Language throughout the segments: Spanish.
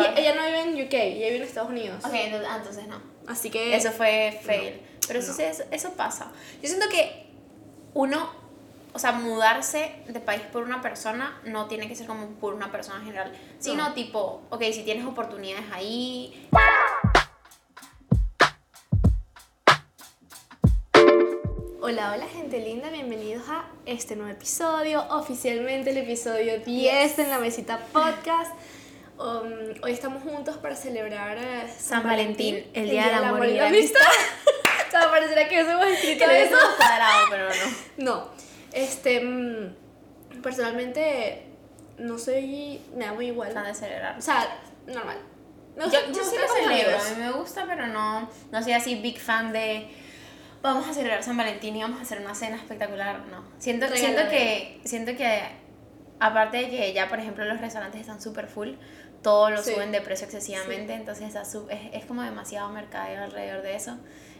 ella, ella no vive en UK, ella vive en Estados Unidos. Ok, entonces, ah, entonces no. Así que. Eso fue fail. Pero eso, no. eso, eso pasa. Yo siento que uno, o sea, mudarse de país por una persona no tiene que ser como por una persona en general, sino No. tipo, ok, si tienes oportunidades ahí. Hola, hola gente linda, bienvenidos a este nuevo episodio, oficialmente el episodio 10 en la mesita podcast. Um, hoy estamos juntos para celebrar eh, San Valentín, el Día del Amor y la Amistad. o sea, pareciera que eso hemos escrito eso. cuadrado, pero no. No, este, mm, personalmente no soy, me da muy igual. Fan de celebrar. O sea, normal. Me gusta- yo me sí gusta lo a mí me gusta, pero no, no soy así big fan de vamos a celebrar San Valentín y vamos a hacer una cena espectacular, no. Siento, siento que, siento que aparte de que ya por ejemplo los restaurantes están súper full, todo lo Sí. suben de precio excesivamente, entonces está su- es, es como demasiado mercadeo alrededor de eso.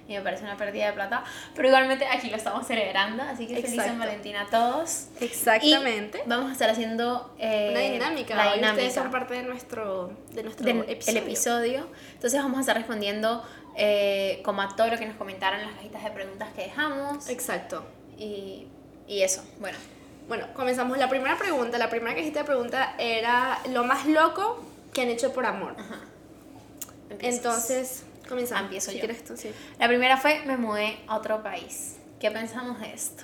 Y me parece una pérdida de plata. Pero igualmente aquí lo estamos celebrando, así que feliz San Exacto. Valentín a todos. Exactamente. Y vamos a estar haciendo eh, Una dinámica. La dinámica Ustedes son parte de nuestro, de nuestro del episodio. el episodio. Entonces vamos a estar respondiendo eh, como a todo lo que nos comentaron en las cajitas de preguntas que dejamos. Exacto. Y, y eso, bueno. Bueno, comenzamos. La primera pregunta, la primera cajita de pregunta era lo más loco que han hecho por amor. empiezas. Entonces, comenzamos. Empiezo si yo. tú, sí. La primera fue me mudé a otro país. ¿Qué pensamos de esto?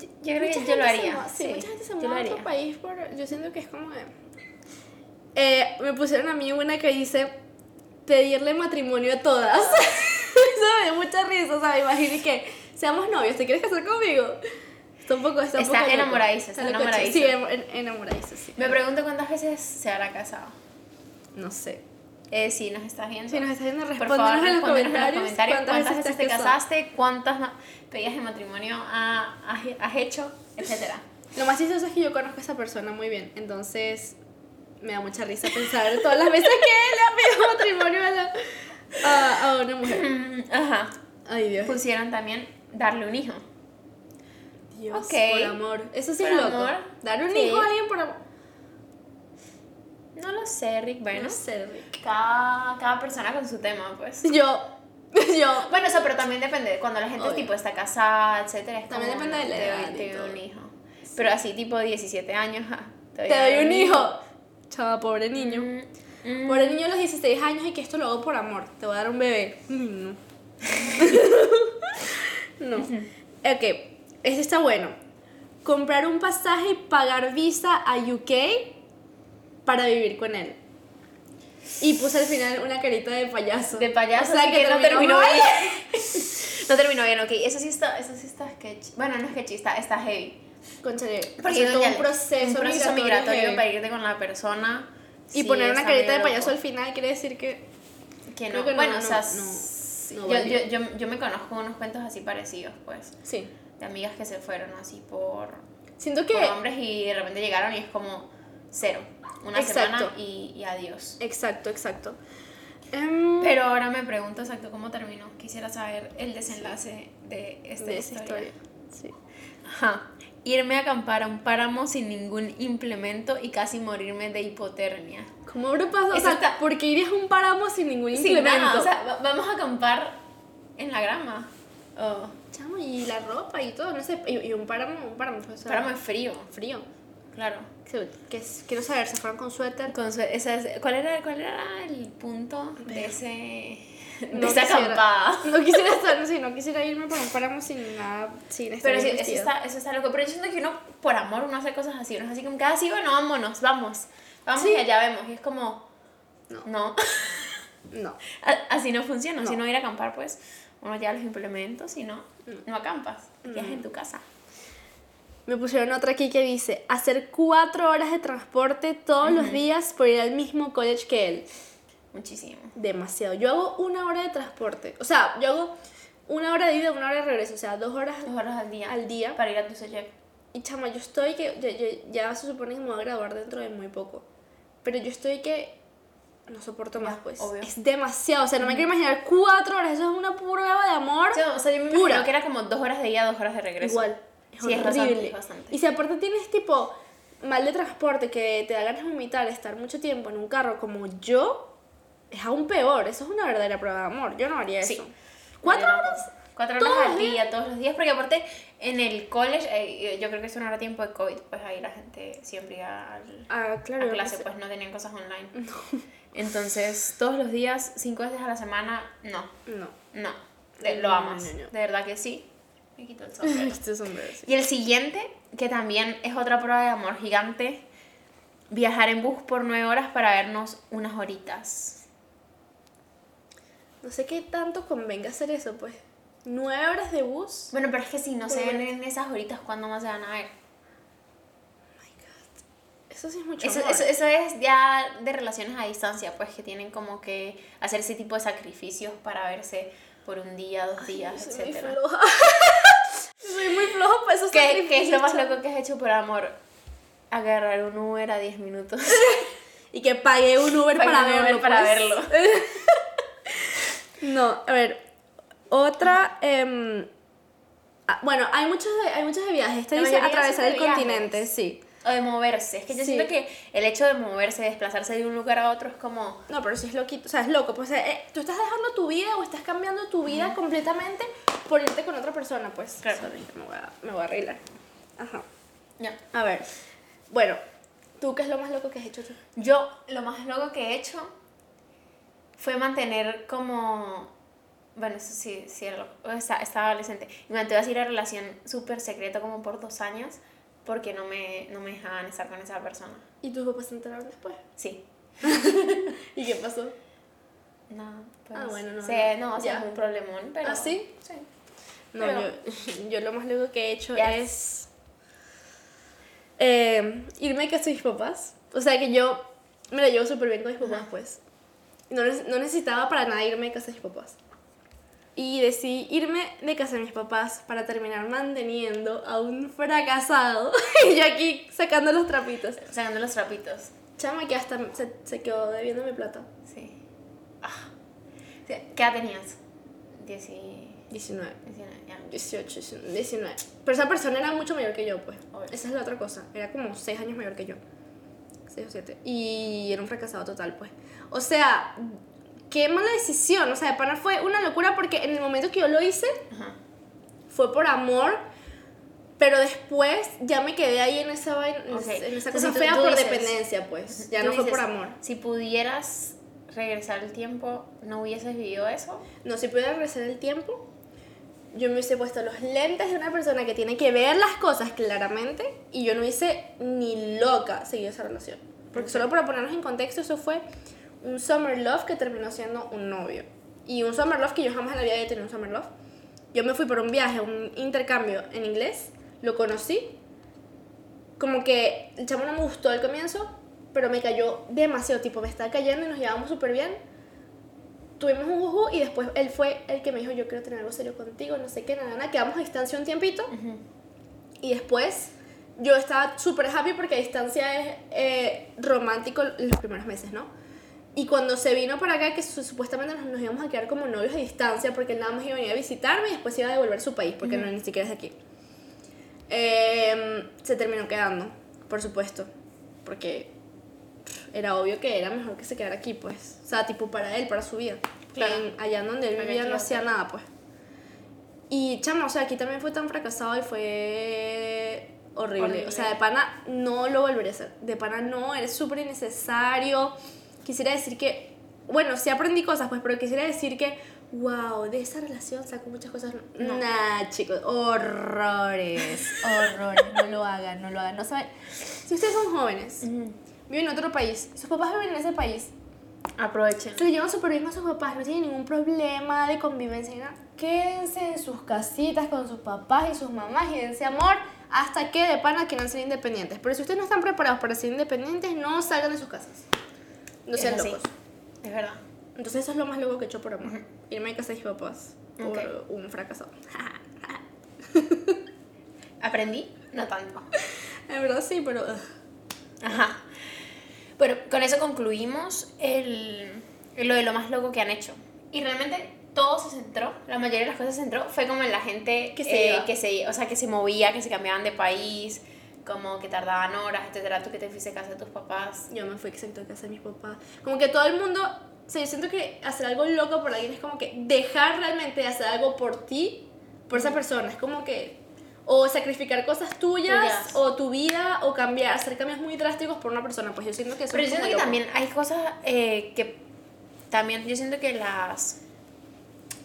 Yo, yo creo que yo lo haría. mu- Sí, mucha gente se muda a otro país por... Yo siento que es como de... Eh, me pusieron a mí una que dice pedirle matrimonio a todas. Eso me dio mucha risa, o sea, imagínate que seamos novios, ¿te quieres casar conmigo? Está un poco, está un Está poco enamoradiza, está enamoradiza. Sí, en- enamoradiza, sí. Me pregunto cuántas veces se habrá casado. No sé. Eh, si nos estás viendo. Si nos estás viendo, respóndenos en los comentarios. ¿Cuántas, veces te casaste? ¿Cuántas pedidas de matrimonio ha- has, hecho? Etcétera. Lo más chistoso es que yo conozco a esa persona muy bien, entonces me da mucha risa pensar todas las veces que él le ha pedido matrimonio a, la- a, a una mujer. Ajá. Ay, Dios. Pusieron también darle un hijo. Dios, ok. por amor. Eso sí Por es loco. amor, Dar un sí. hijo a alguien por amor. No lo sé, Rick. Bueno, No sé, Rick. cada, cada persona con su tema, pues. Yo, yo. Bueno, o sea, pero también depende. Cuando la gente Obvio. tipo está casada, etcétera, es También como, depende de la edad te doy un hijo. Pero así, tipo 17 años, ja, Te doy un hijo. Chava, pobre niño. Mm, mm. Pobre niño a los 16 años y que esto lo hago por amor. Te voy a dar un bebé. Mm, No. no. Ok, este está bueno. Comprar un pasaje y pagar visa a UK para vivir con él. Y puse al final una carita de payaso. De payaso, O sea, así que, no terminó mal. bien. no terminó bien, ok. Eso sí está, eso sí está sketchy. Bueno, no es sketchy, está, está heavy. Conchale, Porque hacer todo un proceso, un proceso migratorio heavy. para irte con la persona. Y sí, poner una carita de payaso al loco. final quiere decir que Que no. que no, bueno, no, o sea, no, yo, yo, yo, yo me conozco unos cuentos así parecidos, pues. sí. De amigas que se fueron así por, Siento por que hombres y de repente llegaron y es como cero. Una Exacto. semana y, y adiós. Exacto, exacto. Em, Pero ahora me pregunto exacto cómo terminó. Quisiera saber el desenlace de esta de esa historia. historia. Sí. Ajá. Irme a acampar a un páramo sin ningún implemento y casi morirme de hipotermia. ¿Cómo habrá pasado? O sea, está- ¿por qué irías a un páramo sin ningún Sin implemento? nada, o sea, va- vamos a acampar en la grama. Oh, Chamo, y la ropa y todo, no sé. Y, y un páramo, un páramo, o sea, páramo es frío, frío. claro. Que, quiero saber, ¿se fueron con suéter? Con su- esa es- ¿cuál, era, ¿Cuál era el punto de ese de esa quisiera- acampada? No quisiera estar, sí, no quisiera irme por un páramo sin nada, sin estar Pero sí, eso está, eso está loco. Pero yo siento que uno, por amor, uno hace cosas así. Uno es así como ah, sí, bueno, vámonos, vamos. Vamos Sí. y allá vemos. Y es como, No. no. No. Así no funciona. Si No. no ir a acampar, pues uno lleva los implementos y no, no acampas. Te quedas en tu casa. Me pusieron otra aquí que dice, hacer cuatro horas de transporte todos los días por ir al mismo college que él. Muchísimo. Demasiado. Yo hago una hora de transporte. O sea, yo hago una hora de ida, una hora de regreso. O sea, dos horas Dos horas al día. al día. Para ir a tu CJ. Y chama, yo estoy que. Ya, ya- ya se supone que me voy a graduar dentro de muy poco. Pero yo estoy que. No soporto más, pues. obvio. Es demasiado. O sea, no me quiero imaginar cuatro horas. Eso es una prueba de amor. Sí, o sea, yo me Pura. que era como dos horas de ida, dos horas de regreso. Igual. Es Sí, es bastante, horrible. es bastante. Y si aparte tienes tipo mal de transporte que te da ganas de vomitar, estar mucho tiempo en un carro como yo, es aún peor. Eso es una verdadera prueba de amor. Yo no haría Sí. eso. ¿Cuatro horas? Cuatro horas ¿Todos al día, todos los días, porque aparte en el college, eh, yo creo que eso no era tiempo de COVID, pues ahí la gente siempre iba al, Ah, claro. a clase, pues no tenían cosas online. Entonces, todos los días, cinco veces a la semana, no, No. no, de- lo amas, no, de verdad que sí. Me quito el sombrero. Este sombrero, sí. Y el siguiente, que también es otra prueba de amor gigante, viajar en bus por nueve horas para vernos unas horitas. No sé qué tanto convenga hacer eso, pues. Nueve horas de bus. Bueno, pero es que si no se ven en esas horitas, ¿cuándo más se van a ver? Eso sí es mucho Eso, amor. eso, eso es ya de relaciones a distancia, pues que tienen como que hacer ese tipo de sacrificios para verse por un día, dos días, Yo soy muy floja. soy muy floja para esos ¿Qué, ¿Qué es lo más sacrificios. loco que has hecho por amor? Agarrar un Uber a 10 minutos. Y que pagué un Uber Pagué para un Uber verlo. para pues. verlo. no, a ver. Otra. ah, bueno, hay muchos de, hay muchos de viajes. Este dice atravesar el viajes. continente, sí. O de moverse. Es que yo Sí. siento que el hecho de moverse, desplazarse de un lugar a otro es como... No, pero sí es loquito. O sea, es loco. Pues eh, tú estás dejando tu vida o estás cambiando tu vida completamente por irte con otra persona, pues. Claro. Sorry, me voy a, me voy a arreglar. Ajá. Ya. A ver. Bueno, ¿tú qué es lo más loco que has hecho tú? Yo lo más loco que he hecho fue mantener como... Bueno, eso sí, sí era loco. O sea, estaba adolescente. Y mantuve así la relación súper secreta como por dos años porque no me, no me dejaban estar con esa persona. ¿Y tus papás se enteraron después? Sí. ¿Y qué pasó? No, pues... Ah, bueno, no, sé, no. o sea, es un problemón, pero... ¿Ah, sí? Sí. No, Pero- yo, yo lo más loco que he hecho Ya. es eh, irme a casa de mis papás. O sea que yo me la llevo súper bien con mis papás, pues. No, no necesitaba para nada irme a casa de mis papás. Y decidí irme de casa de mis papás para terminar manteniendo a un fracasado. y yo aquí sacando los trapitos. Sacando los trapitos. Chama que hasta se, se quedó debiéndome plata. Sí. Ah. Sí, ¿Qué edad tenías? Dieci... 19. 19, ya. 18, 19. Pero esa persona era mucho mayor que yo, pues. Obvio. Esa es la otra cosa. Era como 6 años mayor que yo. 6 o 7. Y era un fracasado total, pues. O sea, qué mala decisión. O sea, de pana fue una locura porque en el momento que yo lo hice, Ajá. fue por amor. Pero después ya me quedé ahí en esa, vaina- en esa- en esa Entonces, cosa fea por dices- dependencia, pues. Ya no fue por amor. Si pudieras regresar el tiempo, ¿no hubieses vivido eso? No, si pudiera regresar el tiempo, yo me hubiese puesto los lentes de una persona que tiene que ver las cosas claramente y yo no hice ni loca seguir esa relación. Porque solo para ponernos en contexto, eso fue un summer love que terminó siendo un novio. Y un summer love que yo jamás en la vida había tenido un summer love. Yo me fui por un viaje, un intercambio en inglés, lo conocí. Como que el chamo no me gustó al comienzo, pero me cayó demasiado, tipo, me estaba cayendo y nos llevábamos súper bien tuvimos un juju y después él fue el que me dijo, yo quiero tener algo serio contigo, no sé qué, nada, nada. Quedamos a distancia un tiempito y después yo estaba súper happy porque a distancia es eh, romántico los primeros meses, ¿no? Y cuando se vino para acá, que su- supuestamente nos, nos íbamos a quedar como novios a distancia porque él nada más iba a venir a visitarme y después iba a devolver a su país porque no, ni siquiera es de aquí. Em, se terminó quedando, por supuesto, porque era obvio que era mejor que se quedara aquí, pues. O sea, tipo para él, para su vida. Claro. en- allá donde él vivía no hacía nada, pues. Y chama, o sea, aquí también fue tan fracasado y fue horrible. Horrible. O sea, de pana no lo volvería a hacer. De pana no, eres súper innecesario. Quisiera decir que, bueno, sí aprendí cosas, pues, pero quisiera decir que, wow, de esa relación saco muchas cosas. No. Nah, chicos, horrores, horrores. No lo hagan, no lo hagan. No saben. Si ustedes son jóvenes, viven en otro país, sus papás viven en ese país, Aprovechen. se le llevan súper bien con sus papás, no tienen ningún problema de convivencia ni nada. Quédense en sus casitas con sus papás y sus mamás y dense amor hasta que de pana quieran ser independientes. Pero si ustedes no están preparados para ser independientes, no salgan de sus casas. No Es sean así. locos. Es verdad. Entonces eso es lo más loco que he hecho por amor. Irme a casa de mis papás por Ok. un fracasado. ¿Aprendí? No tanto. En verdad sí, pero... Ajá. Bueno, con eso concluimos el, lo de lo más loco que han hecho. Y realmente todo se centró, la mayoría de las cosas se centró, fue como en la gente Que se eh, que se, o sea, que se movía, que se cambiaban de país, como que tardaban horas, etcétera, tú que te fuiste a casa de tus papás. Yo me fui exacto a casa de mis papás. Como que todo el mundo, o sea, yo siento que hacer algo loco por alguien es como que dejar realmente de hacer algo por ti, por esa persona. Es como que, o sacrificar cosas tuyas, Tuyas. o tu vida, o cambiar, hacer cambios muy drásticos por una persona. Pues yo siento que eso Pero es yo siento que loco. también hay cosas eh, que también yo siento que las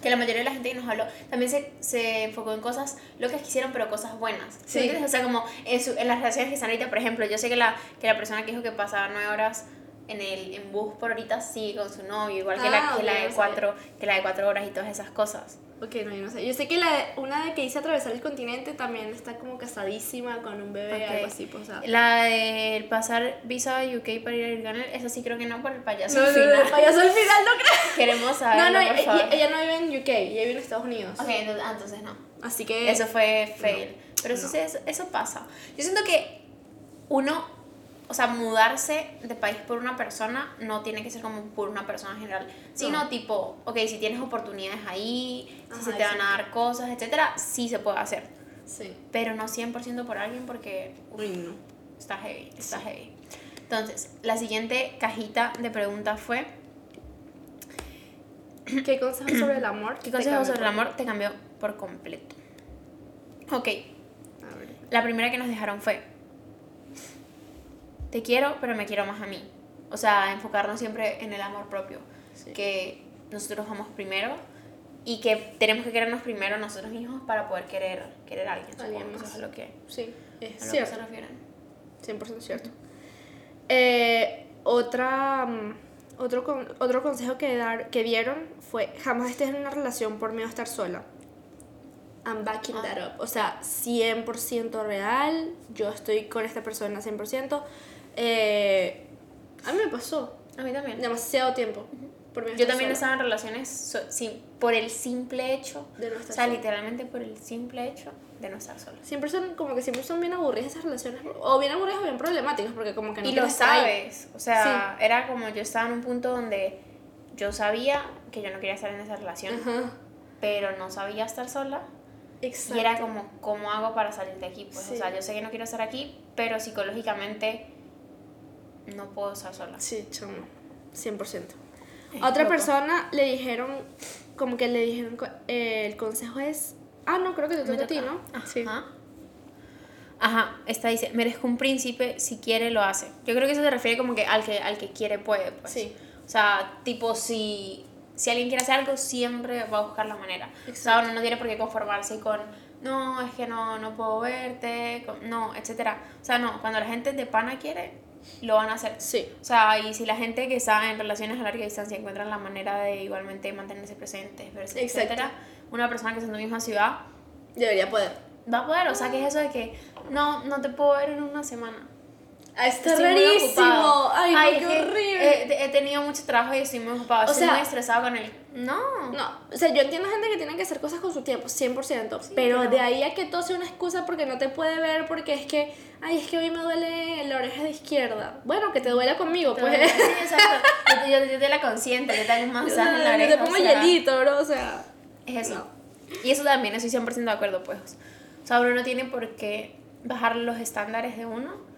que la mayoría de la gente que nos habló también se, se enfocó en cosas locas que hicieron pero cosas buenas. ¿Sí o sea como en, su- en las relaciones que están ahorita por ejemplo yo sé que la que la persona que dijo que pasaba nueve horas en el en bus por ahorita sigue con su novio igual que, Ah, la, que ok, la de cuatro que la de cuatro horas y todas esas cosas Ok, no, yo no sé. Yo sé que la una de que hice atravesar el continente también está como casadísima con un bebé, Ok. algo así, pues, la de pasar visa a UK para ir a Irganel esa sí creo que no por el payaso No, al no, no, final el payaso al final no creo. queremos No, saberlo no, por ella, favor ella no vive en UK, ella vive en Estados Unidos. Ok, entonces, ah, entonces no Así que. Eso fue fail. Pero eso, No. sí, eso, eso pasa. Yo siento que uno, o sea, mudarse de país por una persona no tiene que ser como por una persona en general, sino No. tipo, ok, si tienes oportunidades ahí, si Ajá, se te van a dar cosas, etcétera, sí se puede hacer. Sí. Pero no 100% por alguien porque Uy, no. está heavy, está heavy. Entonces, la siguiente cajita de preguntas fue, ¿Qué consejos sobre el amor? ¿qué consejo sobre el amor te cambió por completo? Ok, A ver. La primera que nos dejaron fue, te quiero, pero me quiero más a mí. O sea, enfocarnos siempre en el amor propio. Sí. Que nosotros vamos primero y que tenemos que querernos primero nosotros mismos para poder querer, querer a alguien. Alguien supongo. Eso más. es lo que, Sí, es a lo que cierto. se refieren. 100% cierto. Eh, otra, mm, otro, con- otro consejo que, dar, que dieron fue jamás estés en una relación por miedo a estar sola. I'm backing that up. O sea, 100% real. Yo estoy con esta persona 100%. Eh, a mí me pasó A mí también. demasiado tiempo. Yo también sola. estado en relaciones so- por el simple hecho, De no o estar sea, sola. literalmente por el simple hecho de no estar sola. Siempre son, como que siempre son bien aburridas esas relaciones. O bien aburridas o bien problemáticas, porque como que no y lo ahí. sabes. O sea, era como yo estaba en un punto donde yo sabía que yo no quería estar en esa relación, pero no sabía estar sola. Exacto. Y era como, ¿cómo hago para salir de aquí? Pues, Sí. o sea, yo sé que no quiero estar aquí, pero psicológicamente no puedo estar sola. Sí, chamo. 100%. Es A otra loco. persona le dijeron, como que le dijeron, eh, el consejo es, ah, no, creo que te toca a ti. ¿no? Ajá. Ajá, esta dice, merezco un príncipe, si quiere lo hace. Yo creo que eso se refiere como que al que, al que quiere puede, pues. Sí. O sea, tipo, si, si alguien quiere hacer algo, siempre va a buscar la manera. O sea, uno no tiene por qué conformarse con, no, es que no, no puedo verte, con- no, etcétera. O sea, no, cuando la gente de pana quiere, lo van a hacer. Sí. O sea, y si la gente que está en relaciones a larga distancia encuentran la manera de igualmente mantenerse presentes, verse, Exacto. etcétera, una persona que está en tu misma ciudad Debería poder. va a poder. O sea, que es eso de que no, no te puedo ver en una semana. Ah, está Estoy rarísimo. Ay, es qué horrible. He, he tenido mucho trabajo y estoy muy ocupado. O estoy sea- muy estresado con él. No. No, o sea, yo entiendo gente que tiene que hacer cosas con su tiempo, 100%, pero, pero- de ahí a que todo sea una excusa porque no te puede ver, porque es que, ay, es que hoy me duele la oreja de izquierda. Bueno, que te duela conmigo, pues. Sí, exacto. Yo, yo, yo te la consiento, yo te hago un masaje en la oreja. te pongo o sea, hielito, bro, o sea. Es eso. No. Y eso también, estoy 100% de acuerdo, pues. O sea, uno no tiene por qué bajar los estándares de uno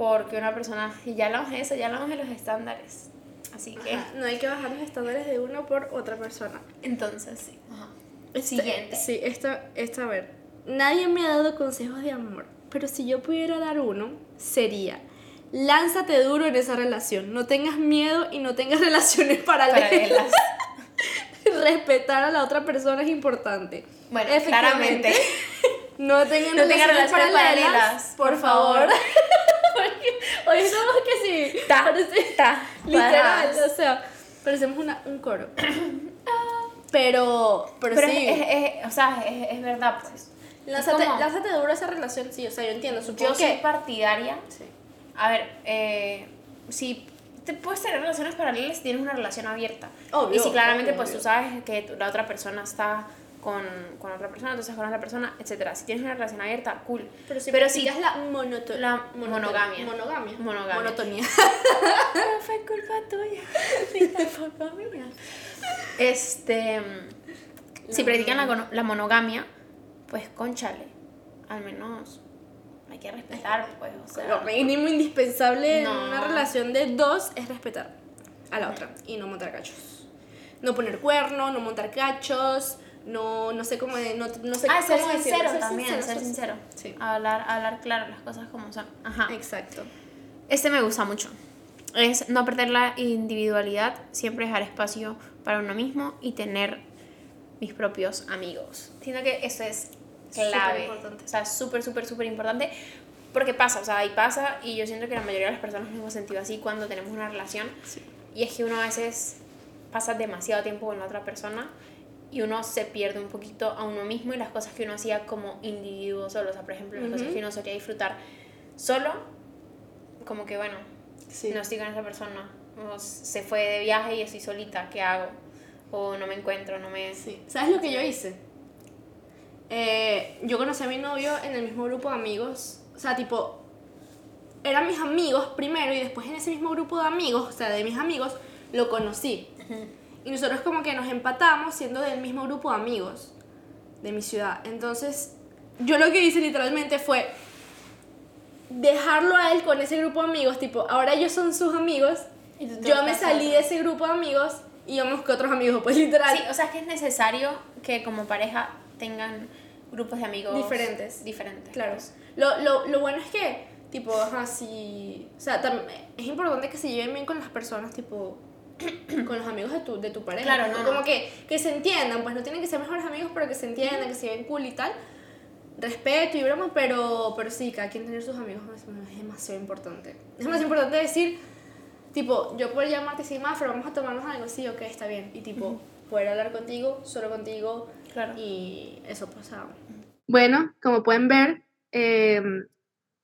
porque una persona, y ya hablamos de eso, ya hablamos de los estándares. Así que, Ajá, No hay que bajar los estándares de uno por otra persona. entonces, sí. Este- Siguiente. Sí, esta, esta, a ver. Nadie me ha dado consejos de amor, pero si yo pudiera dar uno, sería. Lánzate duro en esa relación. No tengas miedo y no tengas relaciones paralelas. Paralelas. Respetar a la otra persona es importante. Bueno, claramente. No tengan No tengan relaciones, paralelas, paralelas, por por favor. Porque hoy estamos que sí. Ta, parece- ta, literal, o sea, parecemos una, un coro. Pero, pero, Pero sí. es, es- es- o sea, es, verdad, pues. Es Lánzate, lánzate duro esa relación, sí, o sea, yo entiendo, supongo yo soy partidaria. Sí. A ver, eh, si te puedes tener relaciones paralelas si tienes una relación abierta. Obvio, y si claramente obvio, pues obvio. tú sabes que la otra persona está con, con otra persona, entonces con otra persona, etcétera. Si tienes una relación abierta, cool. Pero si Pero la monoto- la monoto- monogamia. Monogamia. Monogamia. Monotonía. No fue culpa tuya, tampoco mía. Este, si practican la, la monogamia, pues conchale, al menos hay que respetar, pues, o sea. Lo mínimo indispensable No. en una relación de dos es respetar a la otra y no montar cachos. No poner cuerno, no montar cachos, no, no sé cómo, no, no sé Ah, ser cómo decirlo, sincero también, ser ser sincero. Sí. Hablar, hablar claro las cosas como son. Ajá. Exacto. Este me gusta mucho. Es no perder la individualidad, siempre dejar espacio para uno mismo y tener mis propios amigos. Siento que eso es clave. O sea, súper, súper, súper importante. Porque pasa, o sea, y pasa, y yo siento que la mayoría de las personas nos hemos sentido así cuando tenemos una relación. Sí. Y es que uno a veces pasa demasiado tiempo con la otra persona y uno se pierde un poquito a uno mismo y las cosas que uno hacía como individuo solo. O sea, por ejemplo, las cosas Ujú. que uno solía disfrutar solo, como que bueno, Sí. no estoy con esa persona. O se fue de viaje y estoy solita, ¿qué hago? O no me encuentro, no me... Sí. ¿Sabes lo que yo hice? Eh, yo conocí a mi novio en el mismo grupo de amigos. O sea, tipo, eran mis amigos primero y después en ese mismo grupo de amigos, o sea, de mis amigos, lo conocí. Y nosotros como que nos empatamos siendo del mismo grupo de amigos de mi ciudad. Entonces, yo lo que hice literalmente fue dejarlo a él con ese grupo de amigos, tipo, ahora ellos son sus amigos, yo me salí de ese grupo de amigos y yo me busqué otros amigos, pues literal. Sí, o sea, es que es necesario que como pareja tengan grupos de amigos Diferentes. Diferentes. Claro. Lo, lo, lo bueno es que, tipo, si. O sea, es importante que se lleven bien con las personas, tipo. Con los amigos de tu, de tu pareja. Claro, ¿no? no, Como no. que, que se entiendan, pues no tienen que ser mejores amigos, pero que se entiendan, que se lleven cool y tal. Respeto y broma, pero, pero sí, cada quien tener sus amigos es, es demasiado importante. Es demasiado importante decir, tipo, yo puedo llamarte sin más, pero vamos a tomarnos algo, sí, ok, está bien. Y tipo, poder hablar contigo, solo contigo, Claro. y eso pasaba. Bueno, como pueden ver, eh,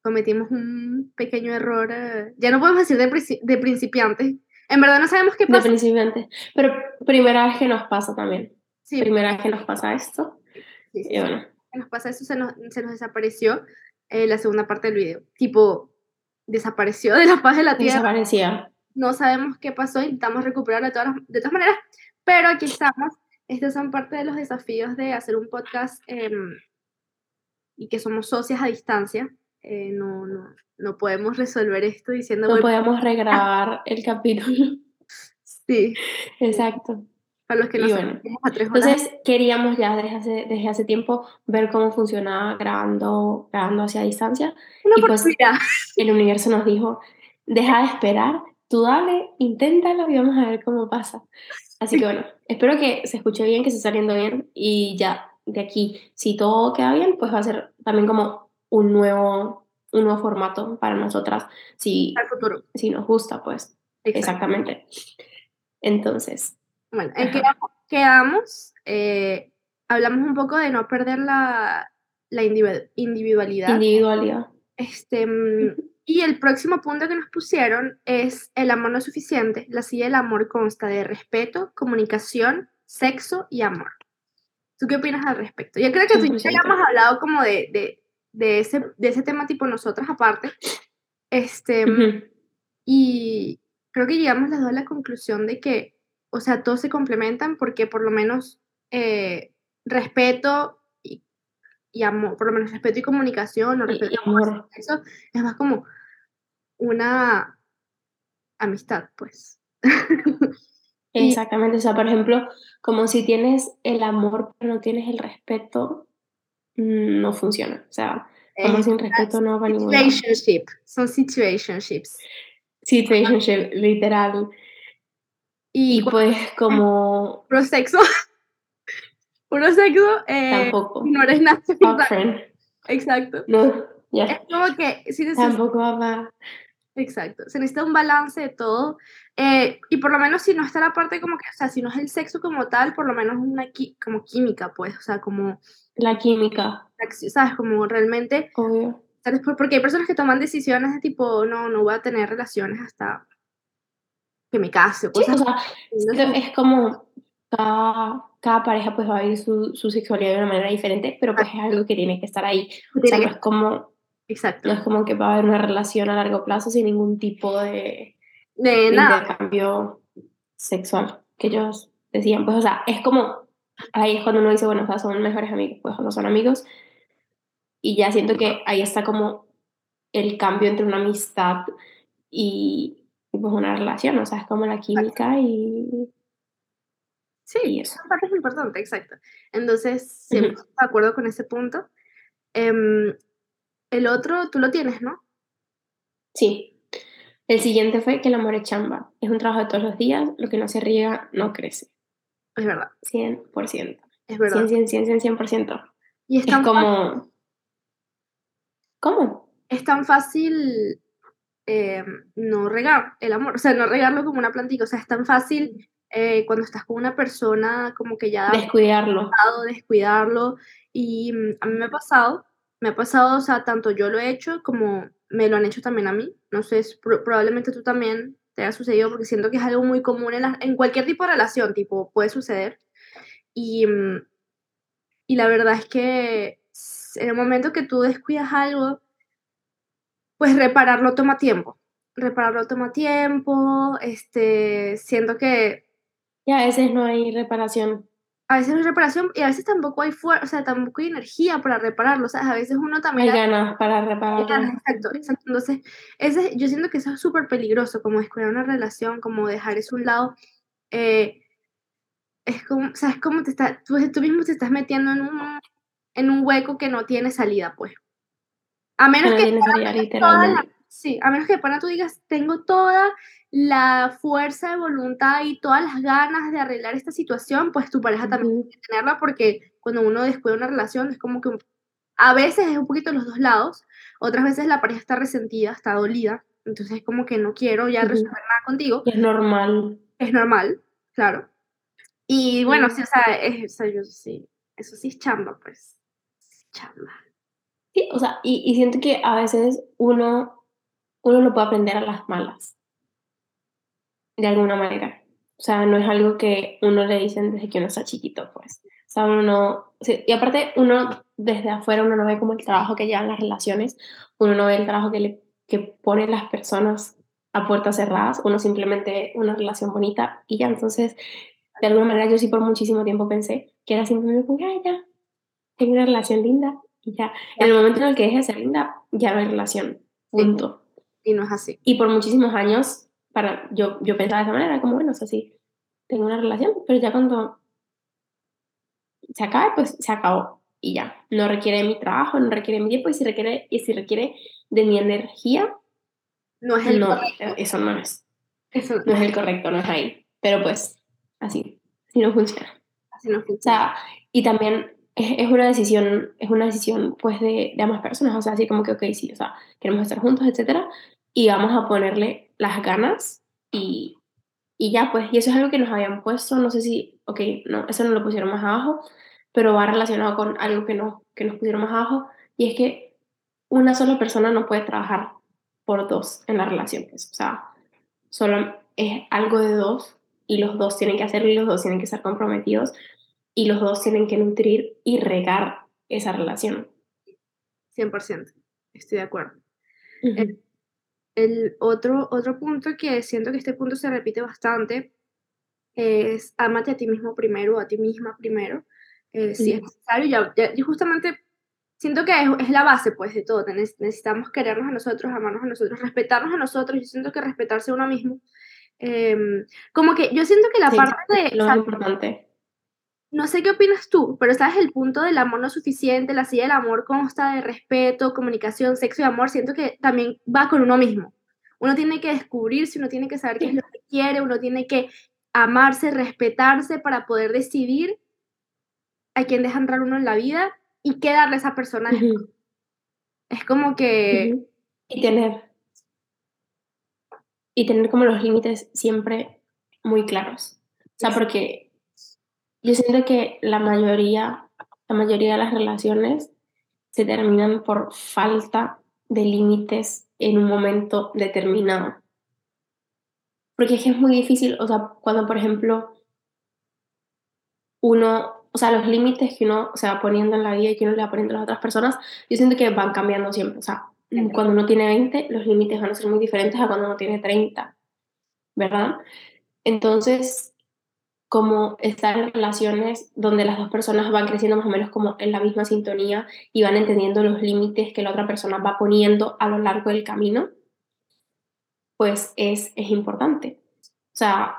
cometimos un pequeño error. eh, ya no podemos decir de, de principiantes. En verdad no sabemos qué De pasa. principiante. Pero primera vez que nos pasa también. Sí, Primera vez que nos pasa esto. sí, sí, Y bueno, que nos pasa eso, se nos, se nos desapareció eh, la segunda parte del video. Tipo, desapareció de la faz de la tierra. desaparecía. No sabemos qué pasó, intentamos recuperarlo de todas, las- de todas maneras, pero aquí estamos. Estos son parte de los desafíos de hacer un podcast em, y que somos socias a distancia. Eh, no, no, no podemos resolver esto diciendo, No podíamos regrabar el capítulo. sí, Exacto. para los que no bueno. estamos a tres horas. Entonces queríamos ya desde hace, desde hace tiempo ver cómo funcionaba grabando, grabando hacia distancia. Una y pues-. El universo nos dijo, deja de esperar, tú dale, inténtalo y vamos a ver cómo pasa. Así que bueno, espero que se escuche bien, que esté saliendo bien y ya de aquí, si todo queda bien, pues va a ser también como un nuevo, un nuevo formato para nosotras, si, al futuro. si nos gusta, pues, exactamente. Entonces, Bueno, en qué quedamos, eh, hablamos un poco de no perder la, la individu- individualidad. individualidad. Este, mm, y el próximo punto que nos pusieron es el amor no es suficiente. La silla del amor consta de respeto, comunicación, sexo y amor. ¿Tú qué opinas al respecto? Yo creo que tú ya 100%. hemos hablado como de, de, de ese, de ese tema tipo nosotras aparte. Este, y creo que llegamos las dos a la conclusión de que, o sea, todos se complementan porque por lo menos eh, respeto y, y amor, por lo menos respeto y comunicación, o respeto y y amor, eso es más como una amistad, pues. Exactamente, o sea, por ejemplo, como si tienes el amor pero no tienes el respeto, no funciona. O sea, amor Eh, sin respeto no va a ningún lado. situationship, son situationships. Situationship, literal. Y, Y pues como puro sexo, puro sexo, eh, tampoco. no eres nada. Exacto. No, ya. Es como que si Tampoco para. Exacto, se necesita un balance de todo. eh, y por lo menos si no está la parte como que, o sea, si no es el sexo como tal, por lo menos una como química, pues, o sea, como, La química, ¿sabes? Como realmente, obvio. Porque hay personas que toman decisiones de tipo, no, no voy a tener relaciones hasta que me case, Sí, o sea, es como cada, cada pareja pues va a vivir su, su sexualidad de una manera diferente, pero pues es algo que tiene que estar ahí. O sea, no es como, Exacto. no es como que va a haber una relación a largo plazo sin ningún tipo de, De nada. intercambio sexual que ellos decían. Pues, o sea, es como, ahí es cuando uno dice, bueno, o sea, son mejores amigos, pues, no son amigos. Y ya siento que ahí está como el cambio entre una amistad y, pues una relación, o sea, es como la química y... Sí, y eso. esa parte es importante, exacto. Entonces, siempre estoy de acuerdo con ese punto. Em, el otro, tú lo tienes, ¿no? Sí. El siguiente fue que el amor es chamba. Es un trabajo de todos los días, lo que no se riega no crece. Es verdad. 100%. Es verdad. 100, 100, 100, 100, 100%. Y es, es como... ¿Cómo? Es tan fácil eh, no regar el amor, o sea, no regarlo como una plantita, o sea, es tan fácil eh, cuando estás con una persona como que ya... Descuidarlo. Descuidarlo. Y mm, a mí me ha pasado, me ha pasado, o sea, tanto yo lo he hecho como me lo han hecho también a mí. No sé, probablemente tú también te haya sucedido porque siento que es algo muy común en cualquier tipo de relación, tipo, puede suceder. Y, mm, y la verdad es que en el momento que tú descuidas algo, pues repararlo toma tiempo. Repararlo toma tiempo, este, siento que... Y a veces no hay reparación. A veces no hay reparación y a veces tampoco hay fuerza, o sea, tampoco hay energía para repararlo, sea, a veces uno también... Hay ganas para repararlo. Exacto, exacto. Entonces, ese, yo siento que eso es súper peligroso, como descuidar una relación, como dejar eso a un lado. Eh, es como, o sea, es como te está, tú, tú mismo te estás metiendo en un, en un hueco que no tiene salida, pues. A menos no que... Salida, literalmente. sí, a menos que para tú digas, tengo toda la fuerza de voluntad y todas las ganas de arreglar esta situación, pues tu pareja también tiene que tenerla porque cuando uno descuida una relación es como que a veces es un poquito los dos lados, otras veces la pareja está resentida, está dolida, entonces es como que no quiero ya resolver nada contigo. Es normal. Es normal, claro. Y bueno, sí, o sea, es, o sea, yo sí, eso sí es chamba, pues. Chamba. Sí, o sea, y, y, siento que a veces uno, uno lo puede aprender a las malas. De alguna manera. O sea, no es algo que uno le dicen desde que uno está chiquito, pues. O sea, uno no... Y aparte, uno desde afuera, uno no ve como el trabajo que llevan las relaciones, uno no ve el trabajo que, le, que ponen las personas a puertas cerradas, uno simplemente ve una relación bonita y ya, entonces de alguna manera yo sí por muchísimo tiempo pensé que era simplemente como, ay, ya, tengo una relación linda y ya. En el momento en el que deje de ser linda, ya no hay relación, punto. Y no es así. Y por muchísimos años, para, yo, yo pensaba de esa manera, como, bueno, o sea, sí, tengo una relación, pero ya cuando se acabe, pues se acabó y ya. No requiere mi trabajo, no requiere mi tiempo y si requiere, y si requiere de mi energía, no es el no, correcto. Eso no es. Eso No es el correcto, no es ahí. Pero pues, así, así no funciona. Así no O funciona. sea, y también es, es una decisión, es una decisión pues de, de ambas personas, o sea, así como que, ok, sí, o sea, queremos estar juntos, etcétera, y vamos a ponerle las ganas y, y ya, pues, y eso es algo que nos habían puesto, no sé si, ok, no, eso no lo pusieron más abajo, pero va relacionado con algo que, no, que nos pusieron más abajo, y es que una sola persona no puede trabajar por dos en las relaciones, o sea, solo es algo de dos y los dos tienen que hacerlo y los dos tienen que estar comprometidos y los dos tienen que nutrir y regar esa relación. 100%, estoy de acuerdo. Ujú. El, el otro, otro punto que siento que este punto se repite bastante es ámate a ti mismo primero, a ti misma primero, eh, si es necesario. Ya, ya- y justamente siento que es, es la base pues de todo. Necesitamos querernos a nosotros, amarnos a nosotros, respetarnos a nosotros. Yo siento que respetarse a uno mismo. em, como que yo siento que la Sí, parte de... Lo o sea, importante. No sé qué opinas tú, pero sabes el punto del amor no suficiente, la silla del amor consta de respeto, comunicación, sexo y amor, siento que también va con uno mismo. Uno tiene que descubrirse, uno tiene que saber qué es lo que quiere, uno tiene que amarse, respetarse para poder decidir a quién deja entrar uno en la vida y qué darle a esa persona. Es como que. Y tener, y tener como los límites siempre muy claros. O sea, porque yo siento que la mayoría, la mayoría de las relaciones se terminan por falta de límites en un momento determinado. Porque es que es muy difícil, o sea, cuando por ejemplo uno, o sea, los límites que uno se va poniendo en la vida y que uno le va poniendo a las otras personas, yo siento que van cambiando siempre. O sea, cuando uno tiene 20, los límites van a ser muy diferentes a cuando uno tiene 30, ¿verdad? Entonces, como estar en relaciones donde las dos personas van creciendo más o menos como en la misma sintonía y van entendiendo los límites que la otra persona va poniendo a lo largo del camino, pues es, es importante. O sea,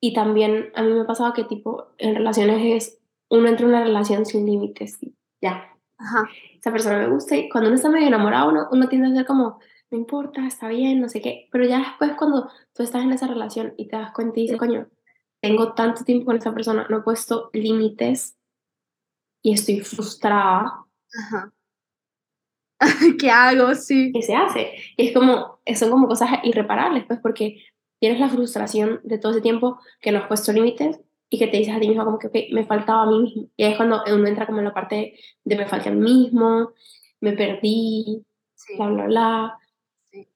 y también a mí me ha pasado que tipo en relaciones es, uno entra en una relación sin límites, ya. Ajá. Esa persona me gusta y cuando uno está medio enamorado uno, uno tiende a ser como, no importa, está bien, no sé qué, pero ya después cuando tú estás en esa relación y te das cuenta y dices, coño, tengo tanto tiempo con esa persona, no he puesto límites y estoy frustrada. Ajá. ¿Qué hago? Sí. ¿Qué se hace? Y es como, son como cosas irreparables, pues, porque tienes la frustración de todo ese tiempo que no has puesto límites y que te dices a ti mismo como que okay, me faltaba a mí mismo. Y ahí es cuando uno entra como en la parte de me falta a mí mismo, me perdí, sí. bla, bla, bla. Sí.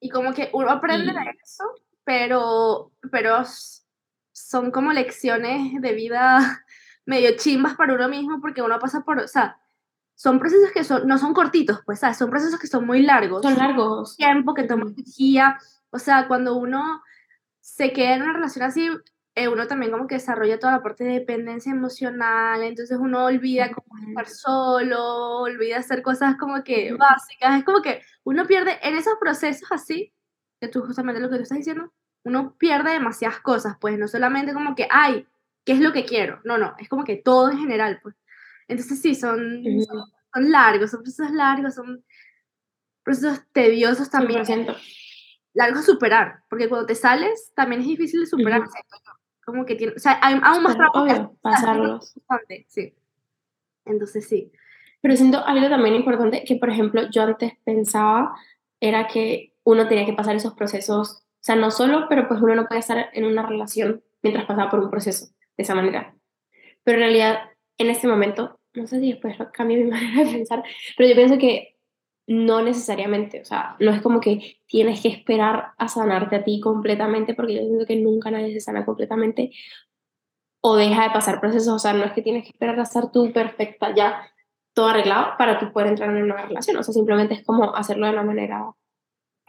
Y como que uno aprende Y- de eso, pero, pero son como lecciones de vida medio chimbas para uno mismo porque uno pasa por, o sea, son procesos que son, no son cortitos, pues, ¿sabes? Son procesos que son muy largos. Son largos. tiempo, que toma energía. O sea, cuando uno se queda en una relación así, eh, uno también como que desarrolla toda la parte de dependencia emocional, entonces uno olvida cómo estar solo, olvida hacer cosas como que básicas, es como que uno pierde en esos procesos así, que tú justamente lo que tú estás diciendo, uno pierde demasiadas cosas, pues no solamente como que, ay, ¿qué es lo que quiero? No, no, es como que todo en general, pues. Entonces sí, son, Ujú. son, son largos, son procesos largos, son procesos tediosos también 100%. largo a superar, porque cuando te sales también es difícil de superar. Como que tiene, o sea, hay aún más Pero, trabajo obvio, pasarlos. sí. Entonces sí. Pero siento algo también importante que, por ejemplo, yo antes pensaba era que uno tenía que pasar esos procesos, o sea, no solo, pero pues uno no puede estar en una relación mientras pasaba por un proceso de esa manera. Pero en realidad, en este momento, no sé si después lo cambie mi manera de pensar, pero yo pienso que no necesariamente, o sea, no es como que tienes que esperar a sanarte a ti completamente, porque yo siento que nunca nadie se sana completamente o deja de pasar procesos, o sea, no es que tienes que esperar a estar tú perfecta ya, todo arreglado para tú poder entrar en una relación, o sea, simplemente es como hacerlo de una manera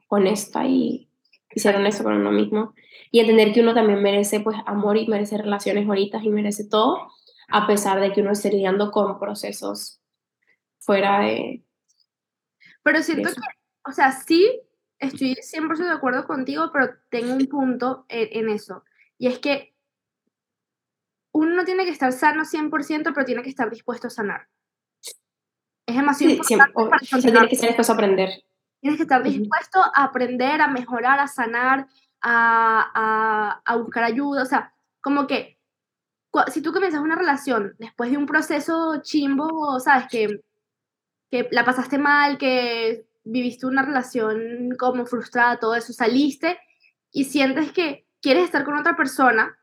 honesta y, y ser honesto con uno mismo y entender que uno también merece pues amor y merece relaciones bonitas y merece todo, a pesar de que uno esté lidiando con procesos fuera de, Pero siento que, o sea, sí, estoy 100% de acuerdo contigo, pero tengo un punto en, en eso. Y es que uno no tiene que estar sano 100%, pero tiene que estar dispuesto a sanar. Es demasiado Sí, importante para o tiene que ser dispuesto a aprender. Tienes que estar dispuesto a aprender, a mejorar, a sanar, a, a, a buscar ayuda. O sea, como que si tú comienzas una relación después de un proceso chimbo, sabes, que, que la pasaste mal, que viviste una relación como frustrada, todo eso, saliste y sientes que quieres estar con otra persona,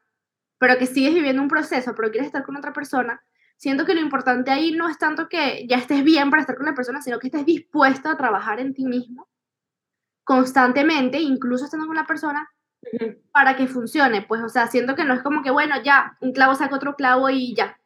pero que sigues viviendo un proceso, pero quieres estar con otra persona, siento que lo importante ahí no es tanto que ya estés bien para estar con la persona, sino que estés dispuesto a trabajar en ti mismo constantemente, incluso estando con la persona, para que funcione. Pues, o sea, siento que no es como que, bueno, ya, un clavo saca otro clavo y ya.